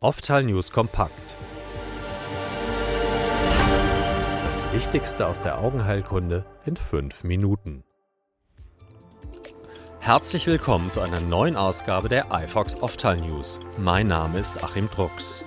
Oftal News kompakt. Das Wichtigste aus der Augenheilkunde in fünf Minuten. Herzlich willkommen zu einer neuen Ausgabe der iFox Oftal News. Mein Name ist Achim Drucks.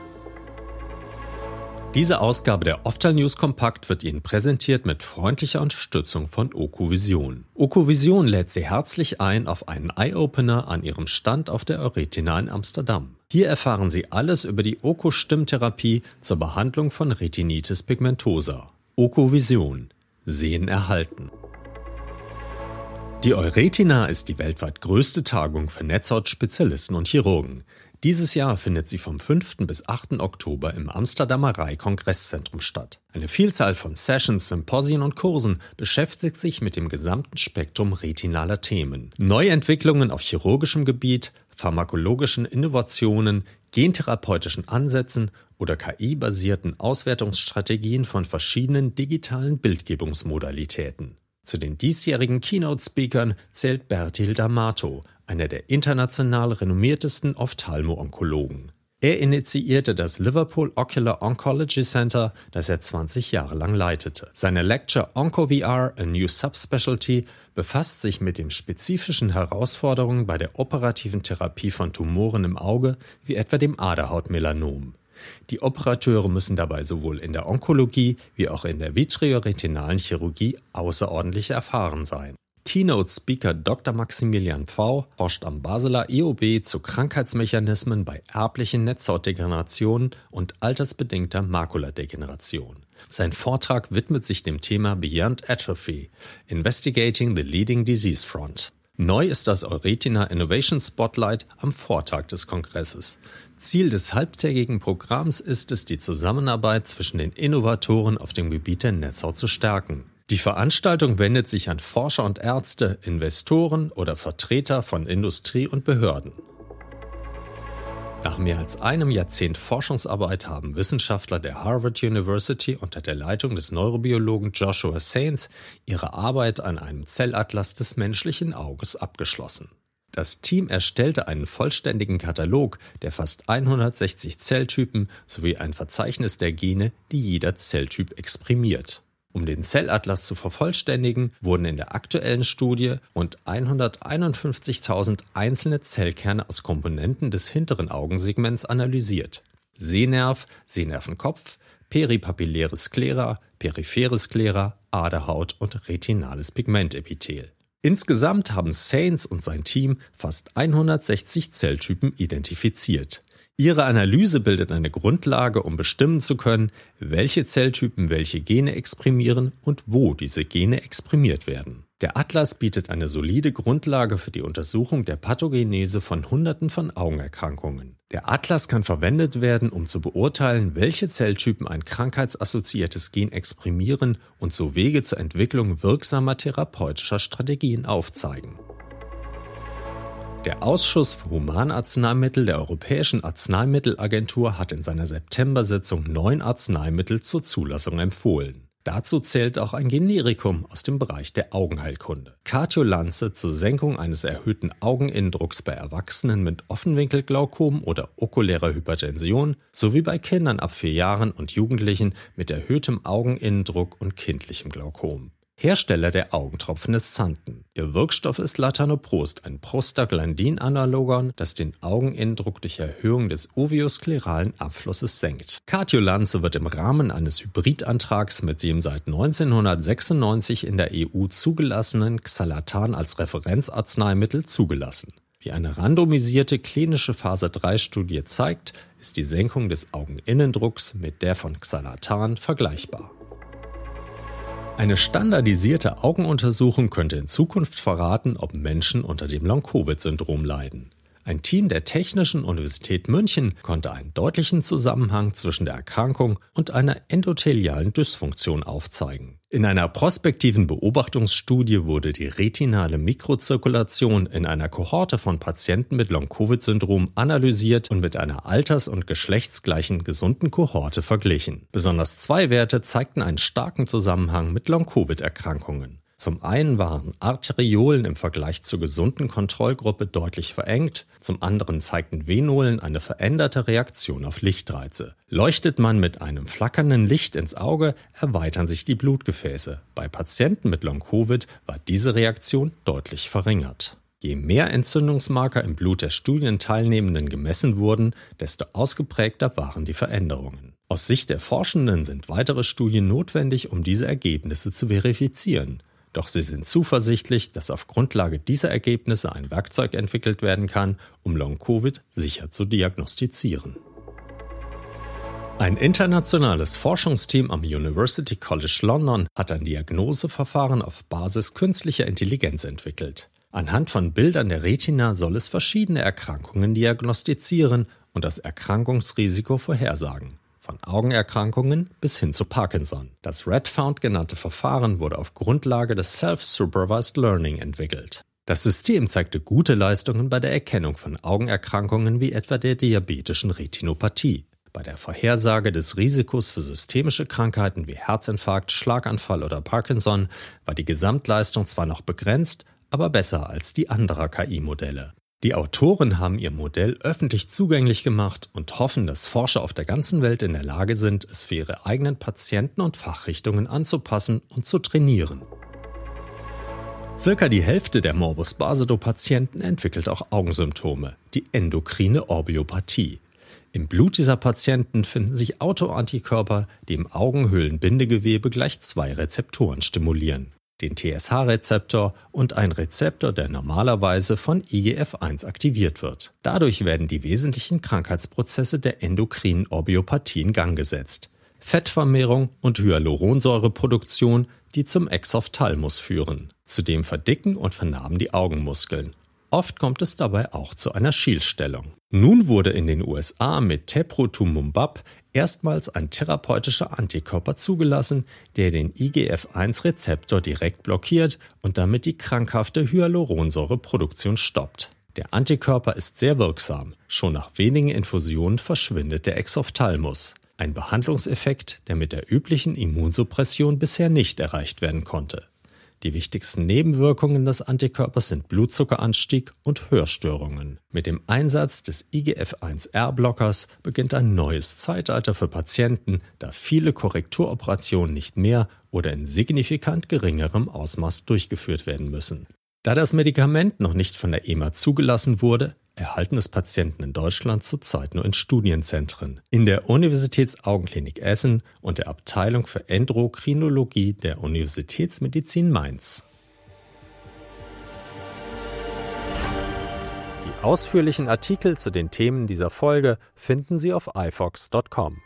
Diese Ausgabe der Oftal News Kompakt wird Ihnen präsentiert mit freundlicher Unterstützung von Okovision. Okovision lädt Sie herzlich ein auf einen Eye-Opener an Ihrem Stand auf der Euretina in Amsterdam. Hier erfahren Sie alles über die Oko-Stimmtherapie zur Behandlung von Retinitis pigmentosa. Okovision. Sehen erhalten. Die Euretina ist die weltweit größte Tagung für Netzhautspezialisten und Chirurgen. Dieses Jahr findet sie vom 5. bis 8. Oktober im Amsterdamer Rai Kongresszentrum statt. Eine Vielzahl von Sessions, Symposien und Kursen beschäftigt sich mit dem gesamten Spektrum retinaler Themen. Neuentwicklungen auf chirurgischem Gebiet, pharmakologischen Innovationen, gentherapeutischen Ansätzen oder KI-basierten Auswertungsstrategien von verschiedenen digitalen Bildgebungsmodalitäten. Zu den diesjährigen Keynote-Speakern zählt Bertil D'Amato, einer der international renommiertesten Ophthalmo-Onkologen. Er initiierte das Liverpool Ocular Oncology Center, das er 20 Jahre lang leitete. Seine Lecture OncoVR, a New Subspecialty, befasst sich mit den spezifischen Herausforderungen bei der operativen Therapie von Tumoren im Auge, wie etwa dem Aderhautmelanom. Die Operateure müssen dabei sowohl in der Onkologie wie auch in der vitrioretinalen Chirurgie außerordentlich erfahren sein. Keynote-Speaker Dr. Maximilian V. forscht am Basler EOB zu Krankheitsmechanismen bei erblichen Netzhautdegenerationen und altersbedingter Makuladegeneration. Sein Vortrag widmet sich dem Thema Beyond Atrophy, Investigating the Leading Disease Front. Neu ist das Euretina Innovation Spotlight am Vortag des Kongresses. Ziel des halbtägigen Programms ist es, die Zusammenarbeit zwischen den Innovatoren auf dem Gebiet der Netzhaut zu stärken. Die Veranstaltung wendet sich an Forscher und Ärzte, Investoren oder Vertreter von Industrie und Behörden. Nach mehr als einem Jahrzehnt Forschungsarbeit haben Wissenschaftler der Harvard University unter der Leitung des Neurobiologen Joshua Sainz ihre Arbeit an einem Zellatlas des menschlichen Auges abgeschlossen. Das Team erstellte einen vollständigen Katalog der fast 160 Zelltypen sowie ein Verzeichnis der Gene, die jeder Zelltyp exprimiert. Um den Zellatlas zu vervollständigen, wurden in der aktuellen Studie rund 151.000 einzelne Zellkerne aus Komponenten des hinteren Augensegments analysiert. Sehnerv, Sehnervenkopf, peripapilläre Sklera, periphere Sklera, Aderhaut und retinales Pigmentepithel. Insgesamt haben Sainz und sein Team fast 160 Zelltypen identifiziert. Ihre Analyse bildet eine Grundlage, um bestimmen zu können, welche Zelltypen welche Gene exprimieren und wo diese Gene exprimiert werden. Der Atlas bietet eine solide Grundlage für die Untersuchung der Pathogenese von Hunderten von Augenerkrankungen. Der Atlas kann verwendet werden, um zu beurteilen, welche Zelltypen ein krankheitsassoziiertes Gen exprimieren und so Wege zur Entwicklung wirksamer therapeutischer Strategien aufzeigen. Der Ausschuss für Humanarzneimittel der Europäischen Arzneimittelagentur hat in seiner September-Sitzung neun Arzneimittel zur Zulassung empfohlen. Dazu zählt auch ein Generikum aus dem Bereich der Augenheilkunde. Cartiolanze zur Senkung eines erhöhten Augeninnendrucks bei Erwachsenen mit Offenwinkelglaukom oder okulärer Hypertension sowie bei Kindern ab vier Jahren und Jugendlichen mit erhöhtem Augeninnendruck und kindlichem Glaukom. Hersteller der Augentropfen ist Zanten. Ihr Wirkstoff ist Latanoprost, ein Prostaglandin-Analogon, das den Augeninnendruck durch Erhöhung des ovioskleralen Abflusses senkt. Cartiolanze wird im Rahmen eines Hybridantrags mit dem seit 1996 in der EU zugelassenen Xalatan als Referenzarzneimittel zugelassen. Wie eine randomisierte klinische Phase 3 Studie zeigt, ist die Senkung des Augeninnendrucks mit der von Xalatan vergleichbar. Eine standardisierte Augenuntersuchung könnte in Zukunft verraten, ob Menschen unter dem Long-Covid-Syndrom leiden. Ein Team der Technischen Universität München konnte einen deutlichen Zusammenhang zwischen der Erkrankung und einer endothelialen Dysfunktion aufzeigen. In einer prospektiven Beobachtungsstudie wurde die retinale Mikrozirkulation in einer Kohorte von Patienten mit Long-Covid-Syndrom analysiert und mit einer alters- und geschlechtsgleichen gesunden Kohorte verglichen. Besonders zwei Werte zeigten einen starken Zusammenhang mit Long-Covid-Erkrankungen. Zum einen waren Arteriolen im Vergleich zur gesunden Kontrollgruppe deutlich verengt, zum anderen zeigten Venolen eine veränderte Reaktion auf Lichtreize. Leuchtet man mit einem flackernden Licht ins Auge, erweitern sich die Blutgefäße. Bei Patienten mit Long-Covid war diese Reaktion deutlich verringert. Je mehr Entzündungsmarker im Blut der Studienteilnehmenden gemessen wurden, desto ausgeprägter waren die Veränderungen. Aus Sicht der Forschenden sind weitere Studien notwendig, um diese Ergebnisse zu verifizieren. Doch sie sind zuversichtlich, dass auf Grundlage dieser Ergebnisse ein Werkzeug entwickelt werden kann, um Long-Covid sicher zu diagnostizieren. Ein internationales Forschungsteam am University College London hat ein Diagnoseverfahren auf Basis künstlicher Intelligenz entwickelt. Anhand von Bildern der Retina soll es verschiedene Erkrankungen diagnostizieren und das Erkrankungsrisiko vorhersagen von Augenerkrankungen bis hin zu Parkinson. Das RedFound genannte Verfahren wurde auf Grundlage des Self-Supervised Learning entwickelt. Das System zeigte gute Leistungen bei der Erkennung von Augenerkrankungen wie etwa der diabetischen Retinopathie. Bei der Vorhersage des Risikos für systemische Krankheiten wie Herzinfarkt, Schlaganfall oder Parkinson war die Gesamtleistung zwar noch begrenzt, aber besser als die anderer KI-Modelle. Die Autoren haben ihr Modell öffentlich zugänglich gemacht und hoffen, dass Forscher auf der ganzen Welt in der Lage sind, es für ihre eigenen Patienten und Fachrichtungen anzupassen und zu trainieren. Circa die Hälfte der Morbus Basedow-Patienten entwickelt auch Augensymptome, die endokrine Orbiopathie. Im Blut dieser Patienten finden sich Autoantikörper, die im Augenhöhlenbindegewebe gleich zwei Rezeptoren stimulieren den TSH-Rezeptor und ein Rezeptor, der normalerweise von IGF-1 aktiviert wird. Dadurch werden die wesentlichen Krankheitsprozesse der endokrinen Orbiopathie in Gang gesetzt. Fettvermehrung und Hyaluronsäureproduktion, die zum Exophthalmus führen. Zudem verdicken und vernarben die Augenmuskeln. Oft kommt es dabei auch zu einer Schielstellung. Nun wurde in den USA mit Teprotumumab erstmals ein therapeutischer Antikörper zugelassen, der den IGF-1-Rezeptor direkt blockiert und damit die krankhafte Hyaluronsäureproduktion stoppt. Der Antikörper ist sehr wirksam. Schon nach wenigen Infusionen verschwindet der Exophthalmus. Ein Behandlungseffekt, der mit der üblichen Immunsuppression bisher nicht erreicht werden konnte. Die wichtigsten Nebenwirkungen des Antikörpers sind Blutzuckeranstieg und Hörstörungen. Mit dem Einsatz des IGF-1R-Blockers beginnt ein neues Zeitalter für Patienten, da viele Korrekturoperationen nicht mehr oder in signifikant geringerem Ausmaß durchgeführt werden müssen. Da das Medikament noch nicht von der EMA zugelassen wurde, erhalten es Patienten in Deutschland zurzeit nur in Studienzentren, in der Universitätsaugenklinik Essen und der Abteilung für Endokrinologie der Universitätsmedizin Mainz. Die ausführlichen Artikel zu den Themen dieser Folge finden Sie auf ifox.com.